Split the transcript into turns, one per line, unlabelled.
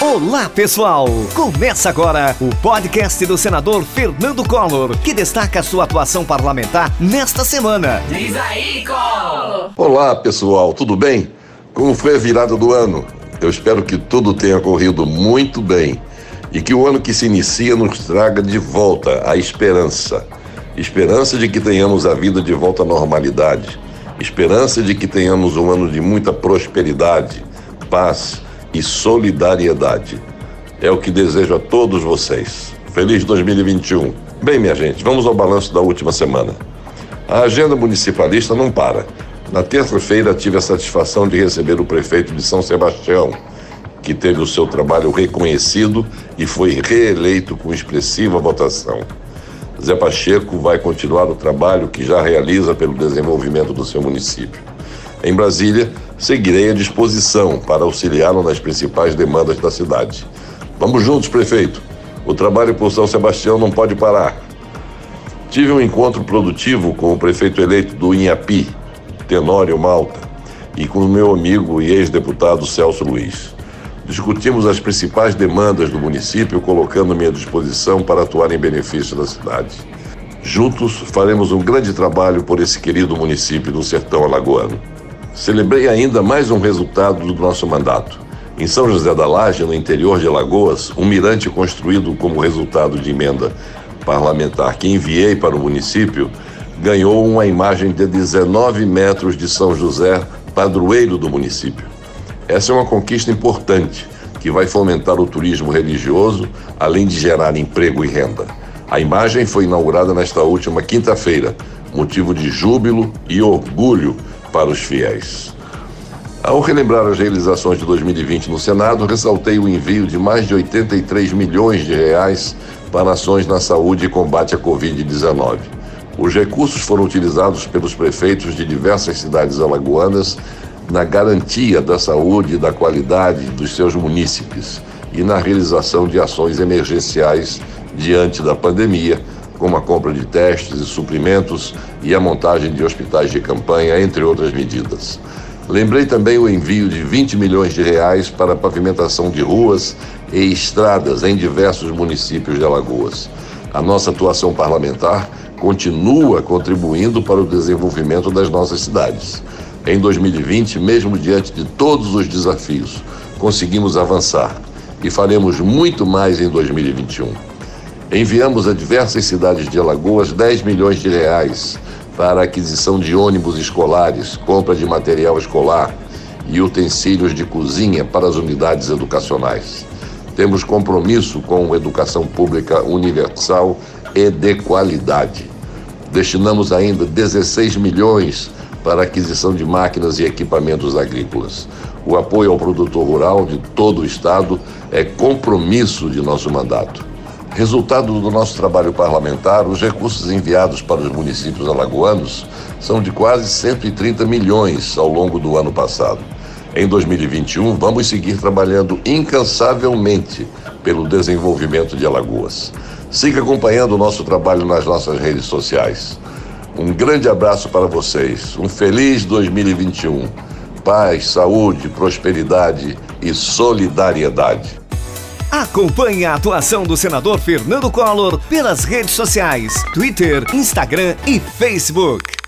Olá, pessoal! Começa agora o podcast do senador Fernando Collor, que destaca sua atuação parlamentar nesta semana.
Diz aí, Collor!
Olá, pessoal, tudo bem? Como foi a virada do ano? Eu espero que tudo tenha corrido muito bem e que o ano que se inicia nos traga de volta a esperança. Esperança de que tenhamos a vida de volta à normalidade. Esperança de que tenhamos um ano de muita prosperidade, paz e solidariedade. É o que desejo a todos vocês. Feliz 2021. Bem, minha gente, vamos ao balanço da última semana. A agenda municipalista não para. Na terça-feira tive a satisfação de receber o prefeito de São Sebastião, que teve o seu trabalho reconhecido e foi reeleito com expressiva votação. Zé Pacheco vai continuar o trabalho que já realiza pelo desenvolvimento do seu município. Em Brasília, seguirei à disposição para auxiliá-lo nas principais demandas da cidade. Vamos juntos, prefeito. O trabalho por São Sebastião não pode parar. Tive um encontro produtivo com o prefeito eleito do Inhapi, Tenório Malta, e com o meu amigo e ex-deputado Celso Luiz. Discutimos as principais demandas do município, colocando-me à disposição para atuar em benefício da cidade. Juntos faremos um grande trabalho por esse querido município do sertão alagoano. Celebrei ainda mais um resultado do nosso mandato. Em São José da Laje, no interior de Alagoas, um mirante construído como resultado de emenda parlamentar que enviei para o município ganhou uma imagem de 19 metros de São José, padroeiro do município. Essa é uma conquista importante que vai fomentar o turismo religioso, além de gerar emprego e renda. A imagem foi inaugurada nesta última quinta-feira, motivo de júbilo e orgulho para os fiéis. Ao relembrar as realizações de 2020 no Senado, ressaltei o envio de mais de 83 milhões de reais para ações na saúde e combate à Covid-19. Os recursos foram utilizados pelos prefeitos de diversas cidades alagoanas na garantia da saúde e da qualidade dos seus munícipes e na realização de ações emergenciais diante da pandemia, como a compra de testes e suprimentos e a montagem de hospitais de campanha, entre outras medidas. Lembrei também o envio de 20 milhões de reais para a pavimentação de ruas e estradas em diversos municípios de Alagoas. A nossa atuação parlamentar continua contribuindo para o desenvolvimento das nossas cidades. Em 2020, mesmo diante de todos os desafios, conseguimos avançar e faremos muito mais em 2021. Enviamos a diversas cidades de Alagoas 10 milhões de reais para aquisição de ônibus escolares, compra de material escolar e utensílios de cozinha para as unidades educacionais. Temos compromisso com educação pública universal e de qualidade. Destinamos ainda 16 milhões para aquisição de máquinas e equipamentos agrícolas. O apoio ao produtor rural de todo o Estado é compromisso de nosso mandato. Resultado do nosso trabalho parlamentar, os recursos enviados para os municípios alagoanos são de quase 130 milhões ao longo do ano passado. Em 2021, vamos seguir trabalhando incansavelmente pelo desenvolvimento de Alagoas. Siga acompanhando o nosso trabalho nas nossas redes sociais. Um grande abraço para vocês. Um feliz 2021. Paz, saúde, prosperidade e solidariedade.
Acompanhe a atuação do senador Fernando Collor pelas redes sociais, Twitter, Instagram e Facebook.